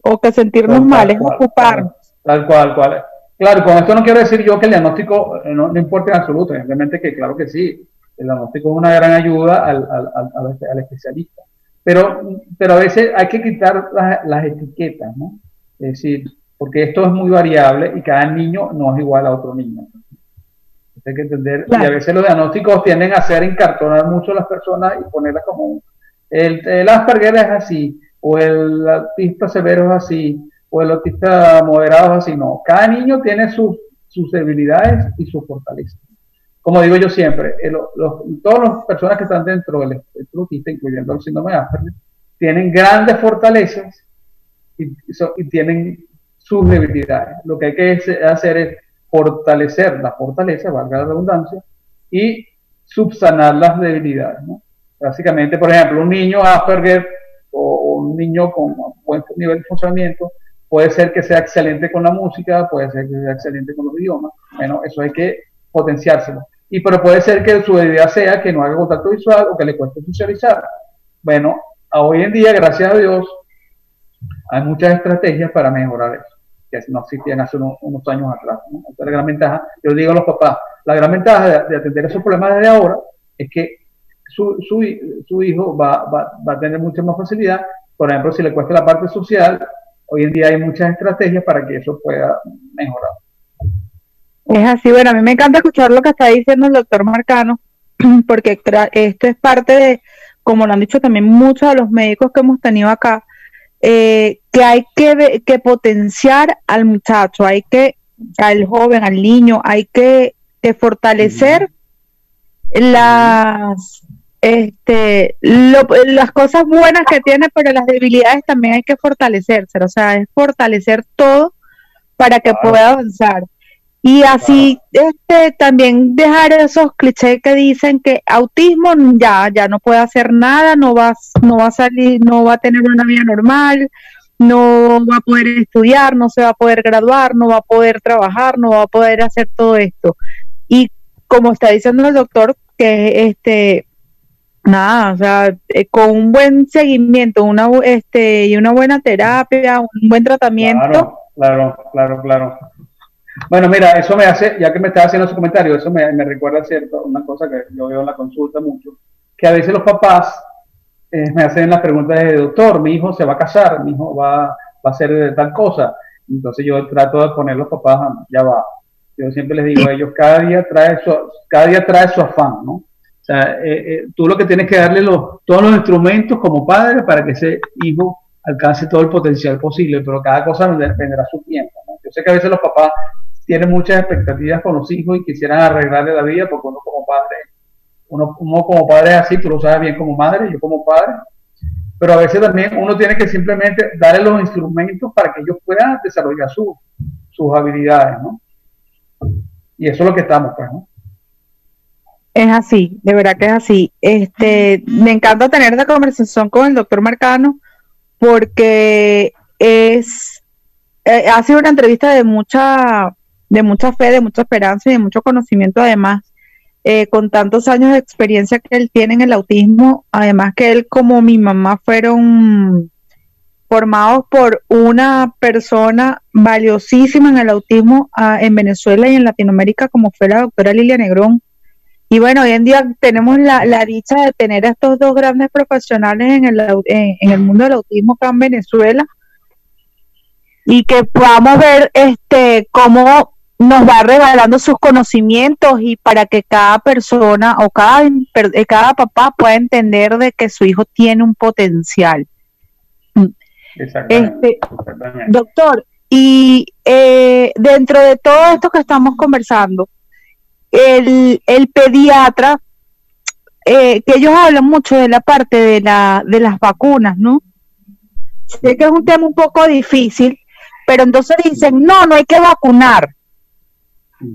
O que sentirnos mal, es ocuparnos. Tal cual, cual. Claro, con esto no quiero decir yo que el diagnóstico eh, no, importa en absoluto, simplemente que claro que sí, el diagnóstico es una gran ayuda al, al, al, especialista. Pero, pero a veces hay que quitar las, las etiquetas, ¿no? Es decir, porque esto es muy variable y cada niño no es igual a otro niño. Hay que entender, y a veces los diagnósticos tienden a hacer encartonar mucho a las personas y ponerlas como el, el Asperger es así, o el autista severo es así, o el autista moderado es así. No, cada niño tiene sus, sus debilidades y sus fortalezas. Como digo yo siempre, eh, todas las personas que están dentro del espectro autista, incluyendo el síndrome de Asperger, tienen grandes fortalezas y, y tienen sus debilidades. Lo que hay que hacer es fortalecer la fortaleza, valga la redundancia, y subsanar las debilidades. Básicamente, por ejemplo, un niño Asperger o, un niño con buen nivel de funcionamiento puede ser que sea excelente con la música, puede ser que sea excelente con los idiomas. Bueno, eso hay que potenciárselo. Y pero puede ser que su debilidad sea que no haga contacto visual o que le cueste socializar. Bueno, hoy en día, gracias a Dios, hay muchas estrategias para mejorar eso que no existían hace unos, años atrás. la gran ventaja, yo digo a los papás, la gran ventaja de, atender esos problemas desde ahora es que su, su, hijo va, va, va, a tener mucha más facilidad. Por ejemplo, si le cuesta la parte social, hoy en día hay muchas estrategias para que eso pueda mejorar. Es así, bueno, a mí me encanta escuchar lo que está diciendo el doctor Marcano, porque esto es parte de, como lo han dicho también muchos de los médicos que hemos tenido acá, eh, que hay que, que, potenciar al muchacho, hay que, al joven, al niño, hay que, fortalecer las, este, las cosas buenas que tiene, pero las debilidades también hay que fortalecerse, o sea, es fortalecer todo para que pueda avanzar. Y así este también dejar esos clichés que dicen que autismo ya ya no puede hacer nada, no va no va a salir, no va a tener una vida normal, no va a poder estudiar, no se va a poder graduar, no va a poder trabajar, no va a poder hacer todo esto. Y como está diciendo el doctor que este nada, o sea, eh, con un buen seguimiento, una este y una buena terapia, un buen tratamiento. Claro, claro, claro, claro. Bueno, mira, eso me hace, ya que me estás haciendo ese comentario, eso me, recuerda cierto, una cosa que yo veo en la consulta mucho, que a veces los papás eh, me hacen las preguntas de doctor, mi hijo se va a casar, mi hijo va, va a hacer tal cosa. Entonces yo trato de poner los papás, ya va. Yo siempre les digo a ellos, cada día trae su, cada día trae su afán, ¿no? O sea, eh, eh, tú lo que tienes que darle los, todos los instrumentos como padre para que ese hijo alcance todo el potencial posible, pero cada cosa dependerá su tiempo. ¿no? Yo sé que a veces los papás tiene muchas expectativas con los hijos y quisieran arreglarle la vida porque uno como padre, uno, como padre es así, tú lo sabes bien como madre, yo como padre, pero a veces también uno tiene que simplemente darle los instrumentos para que ellos puedan desarrollar sus habilidades, ¿no? Y eso es lo que estamos, pues, ¿no? Es así, de verdad que es así. Este, me encanta tener esta conversación con el doctor Marcano porque es eh, ha sido una entrevista de mucha de mucha fe, de mucha esperanza y de mucho conocimiento además, eh, con tantos años de experiencia que él tiene en el autismo, además que él como mi mamá fueron formados por una persona valiosísima en el autismo ah, en Venezuela y en Latinoamérica como fue la doctora Lilia Negrón, Y bueno, hoy en día tenemos la, dicha de tener a estos dos grandes profesionales en el, en, en el mundo del autismo acá en Venezuela. Y que podamos ver este cómo nos va regalando sus conocimientos y para que cada persona o cada, eh, cada papá pueda entender de que su hijo tiene un potencial. Este, doctor, y eh, dentro de todo esto que estamos conversando, el, el pediatra, eh, que ellos hablan mucho de la parte de, la, de las vacunas, ¿no? Sé que es un tema un poco difícil, pero entonces dicen, no, no hay que vacunar.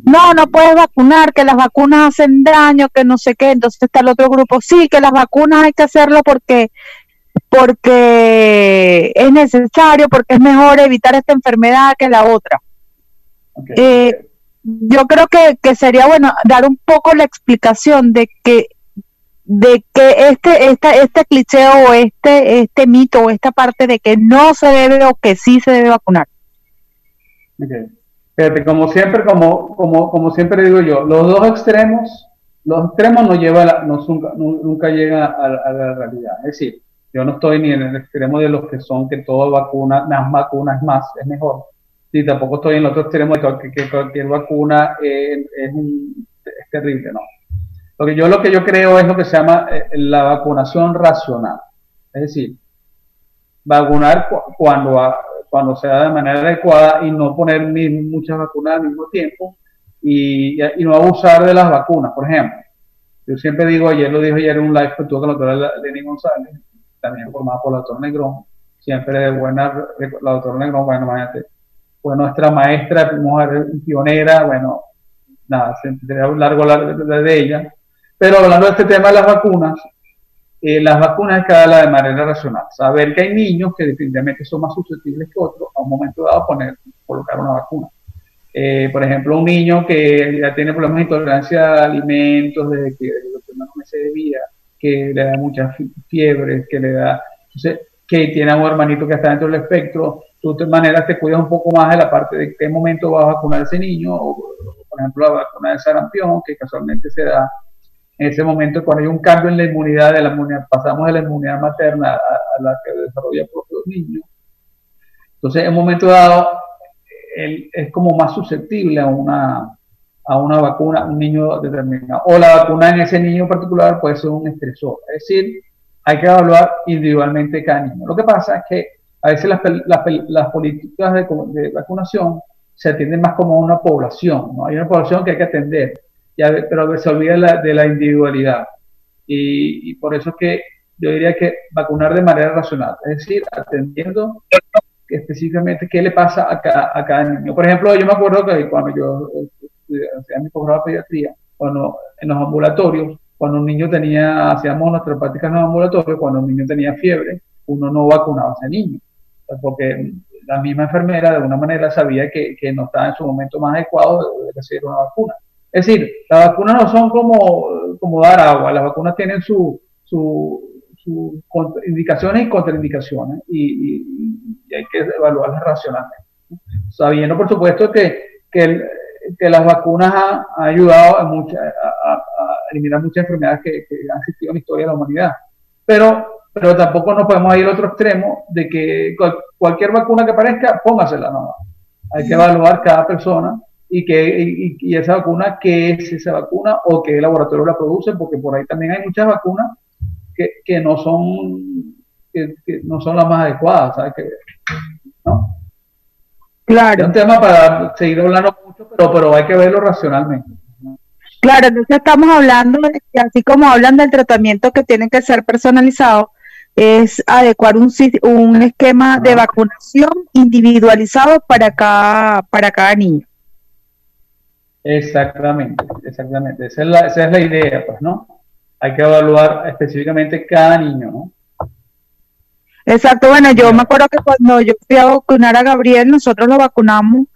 No, no puedes vacunar, que las vacunas hacen daño, que no sé qué. Entonces está el otro grupo, sí, que las vacunas hay que hacerlo porque porque es necesario, porque es mejor evitar esta enfermedad que la otra. Eh, yo creo que, que, sería bueno dar un poco la explicación de que de que este este este cliché o este este mito o esta parte de que no se debe o que sí se debe vacunar. Como siempre, como, como, como siempre digo yo, los dos extremos, los extremos no lleva no, nunca, nunca llegan a, la realidad. Es decir, yo no estoy ni en el extremo de los que son que toda vacuna, más vacunas más, es mejor. Ni tampoco estoy en el otro extremo de que, cualquier vacuna es, es, terrible, no. Lo que yo lo que yo creo es lo que se llama eh, la vacunación racional. Es decir, vacunar cuando cuando sea de manera adecuada y no poner muchas vacunas al mismo tiempo y, no abusar de las vacunas, por ejemplo. Yo siempre digo, ayer lo dije ayer en un live que tuvo con la doctora Lenny González, también formada por la doctora Negrón, siempre de buena, la doctora Negrón, bueno, imagínate, fue nuestra maestra, mujer pionera, bueno, nada, se largo hablar de ella. Pero hablando de este tema de las vacunas, eh, las vacunas hay que darlas de manera racional. Saber que hay niños que definitivamente son más susceptibles que otros a un momento dado poner, colocar una vacuna. Eh, por ejemplo, un niño que ya tiene problemas de intolerancia a alimentos desde que los primeros meses de vida, que le da mucha fiebre, que le da, entonces, que tiene a un hermanito que está dentro del espectro, tú de manera te cuidas un poco más de la parte de qué momento vas a vacunar a ese niño, o, por ejemplo la vacuna de sarampión, que casualmente se da en ese momento, cuando hay un cambio en la inmunidad, de la inmunidad pasamos de la inmunidad materna a, la que desarrolla por los niños. Entonces, en un momento dado, él es como más susceptible a una, a una vacuna, un niño determinado. O la vacuna en ese niño particular puede ser un estresor. Es decir, hay que evaluar individualmente cada niño. Lo que pasa es que a veces las, las, políticas de, de, vacunación se atienden más como una población. ¿no? Hay una población que hay que atender pero se olvida de la individualidad. Y, por eso es que yo diría que vacunar de manera racional, es decir, atendiendo específicamente qué le pasa a cada, niño. Por ejemplo, yo me acuerdo que cuando yo hacía mi programa de pediatría, cuando en los ambulatorios, cuando un niño tenía, hacíamos nuestras prácticas en los ambulatorios, cuando un niño tenía fiebre, uno no vacunaba a ese niño, porque la misma enfermera de alguna manera sabía que no estaba en su momento más adecuado de recibir una vacuna. Es decir, las vacunas no son como, como dar agua, las vacunas tienen sus su, su indicaciones y contraindicaciones y, hay que evaluarlas racionalmente. Sabiendo, por supuesto, que, que, las vacunas han, ayudado a, a, eliminar muchas enfermedades que, han existido en la historia de la humanidad. Pero, pero tampoco nos podemos ir al otro extremo de que cualquier vacuna que aparezca, póngasela. No. Hay que evaluar cada persona y, que, y, esa vacuna, qué es esa vacuna o qué laboratorio la produce, porque por ahí también hay muchas vacunas que, que no son que, no son las más adecuadas, ¿sabes? Que, ¿no? Claro. Es un tema para seguir hablando mucho, pero, pero hay que verlo racionalmente. Claro, entonces estamos hablando, así como hablan del tratamiento que tiene que ser personalizado, es adecuar un, un esquema de vacunación individualizado para cada, para cada niño. Exactamente, exactamente. Esa es, la, esa es la idea, pues, ¿no? Hay que evaluar específicamente cada niño, ¿no? Exacto, bueno, yo me acuerdo que cuando yo fui a vacunar a Gabriel, nosotros lo vacunamos,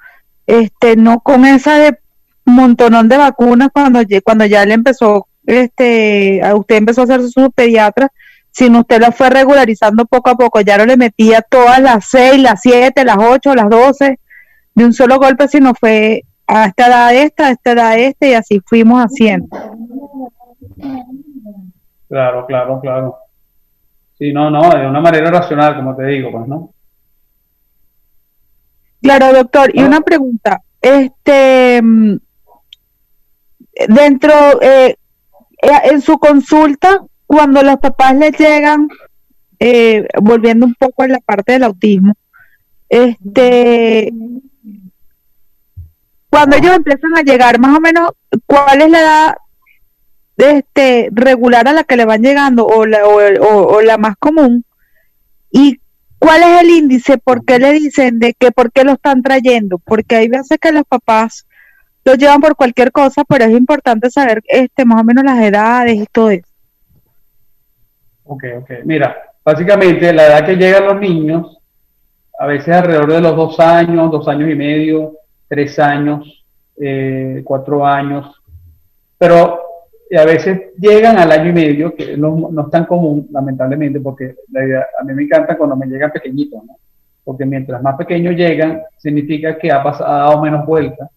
este, no con esa de montonón de vacunas cuando, cuando ya le empezó, este, a usted empezó a hacer su pediatra, sino usted lo fue regularizando poco a poco, ya no le metía todas las seis, las siete, las ocho, las doce, de un solo golpe, sino fue a esta edad esta, a esta edad este, y así fuimos haciendo. Claro, claro, claro. Sí, no, no, de una manera racional, como te digo, pues, ¿no? Claro, doctor. Y una pregunta. Este, mm, dentro, eh, eh, en su consulta, cuando los papás les llegan, eh, volviendo un poco a la parte del autismo, este, cuando ellos empiezan a llegar, más o menos, ¿cuál es la edad este, regular a la que le van llegando o la, o, la más común? ¿Y cuál es el índice? ¿Por qué le dicen de que por qué lo están trayendo? Porque hay veces que los papás lo llevan por cualquier cosa, pero es importante saber este más o menos las edades y todo eso. Ok, ok. Mira, básicamente la edad que llegan los niños, a veces alrededor de los dos años, dos años y medio, tres años, eh, cuatro años, pero a veces llegan al año y medio, que no, no es tan común, lamentablemente, porque la idea, a mí me encanta cuando me llegan pequeñitos, ¿no? porque mientras más pequeños llegan, significa que ha, pasado, ha dado menos vueltas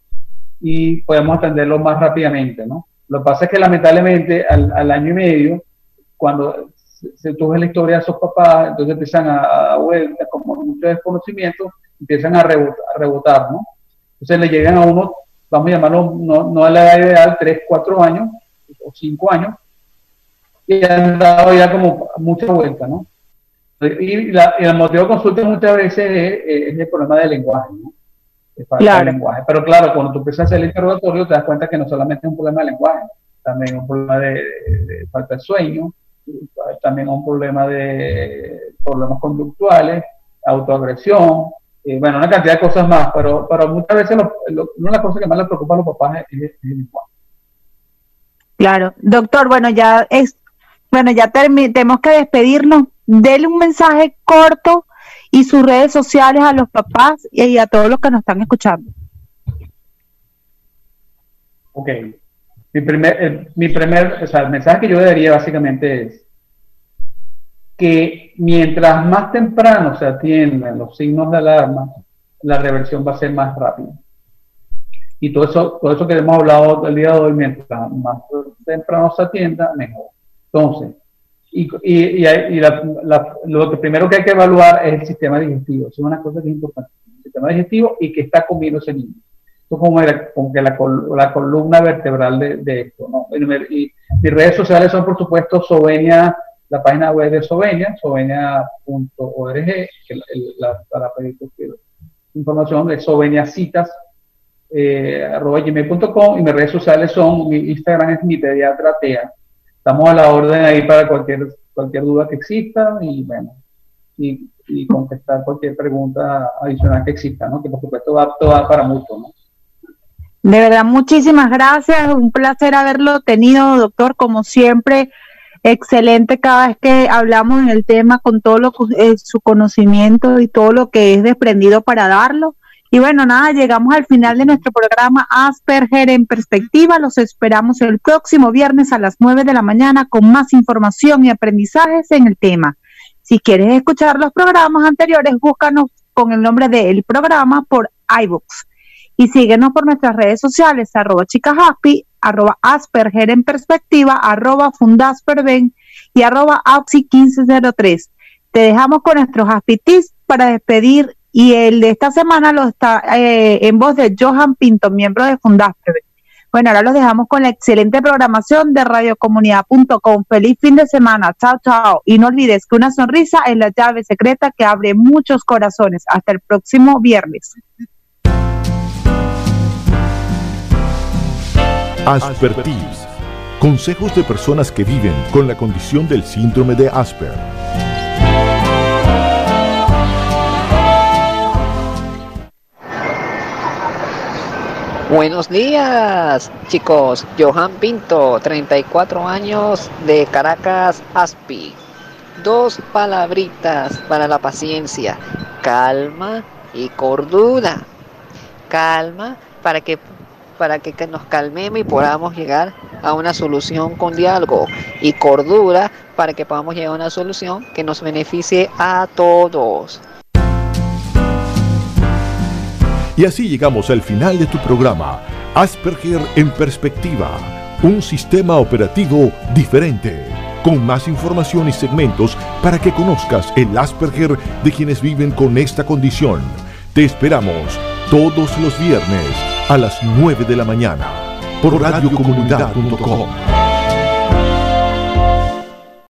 y podemos atenderlo más rápidamente. ¿no? Lo que pasa es que lamentablemente al, al año y medio, cuando se, tuve la historia de esos papás, entonces empiezan a, a vueltas, como mucho desconocimiento, empiezan a rebotar, a rebotar ¿no? Entonces le llegan a uno, vamos a llamarlo, no, no a la edad ideal, 3, 4 años o 5 años, y han dado ya como mucha vuelta, ¿no? Y, la, el motivo de consulta muchas veces es, el problema del lenguaje, ¿no? claro. lenguaje. Pero claro, cuando tú empiezas a hacer el interrogatorio, te das cuenta que no solamente es un problema de lenguaje, también es un problema de, de falta de sueño, también un problema de problemas conductuales, autoagresión, eh, bueno, una cantidad de cosas más, pero, pero muchas veces una de las cosas que más les preocupa a los papás es, el lenguaje. Claro, doctor, bueno, ya es, bueno, ya tenemos que despedirnos. Dele un mensaje corto y sus redes sociales a los papás y a todos los que nos están escuchando. Ok. Mi primer, mi primer, o sea, el mensaje que yo daría básicamente es que mientras más temprano se atiendan los signos de alarma, la reversión va a ser más rápida. Y todo eso, todo eso que hemos hablado el día de hoy, mientras más temprano se atienda, mejor. Entonces, y, y, y, lo que primero que hay que evaluar es el sistema digestivo. es una cosa que es importante. El sistema digestivo y que está comiendo ese niño. Esto como, como que la, la, columna vertebral de, de esto. ¿no? Y, mis redes sociales son, por supuesto, Sovenia la página web de Sovenia, sovenia.org, que la, para pedir información de soveniacitas, eh, arroba gmail.com y mis redes sociales son, mi Instagram es mi pediatra TEA. Estamos a la orden ahí para cualquier, cualquier duda que exista y bueno, y, y contestar cualquier pregunta adicional que exista, ¿no? Que por supuesto va, va para mucho, ¿no? De verdad, muchísimas gracias. Un placer haberlo tenido, doctor, como siempre excelente cada vez que hablamos en el tema con todo lo eh, su conocimiento y todo lo que es desprendido para darlo. Y bueno, nada, llegamos al final de nuestro programa Asperger en perspectiva. Los esperamos el próximo viernes a las 9 de la mañana con más información y aprendizajes en el tema. Si quieres escuchar los programas anteriores, búscanos con el nombre del programa por iBooks. Y síguenos por nuestras redes sociales, arroba chicashappy, arroba Asperger en perspectiva, arroba Fundasperven y arroba APSI 1503. Te dejamos con nuestros Aspitis para despedir y el de esta semana lo está eh, en voz de Johan Pinto, miembro de Fundasperven. Bueno, ahora los dejamos con la excelente programación de radiocomunidad.com. Feliz fin de semana. Chao, chao. Y no olvides que una sonrisa es la llave secreta que abre muchos corazones. Hasta el próximo viernes. Aspertips. Consejos de personas que viven con la condición del síndrome de Asper. Buenos días, chicos. Johan Pinto, 34 años de Caracas, Aspi. Dos palabritas para la paciencia. Calma y cordura. Calma para que para que, nos calmemos y podamos llegar a una solución con diálogo y cordura para que podamos llegar a una solución que nos beneficie a todos. Y así llegamos al final de tu programa, Asperger en perspectiva un sistema operativo diferente, con más información y segmentos para que conozcas el Asperger de quienes viven con esta condición. Te esperamos todos los viernes a las 9 de la mañana por radiocomunidad.com.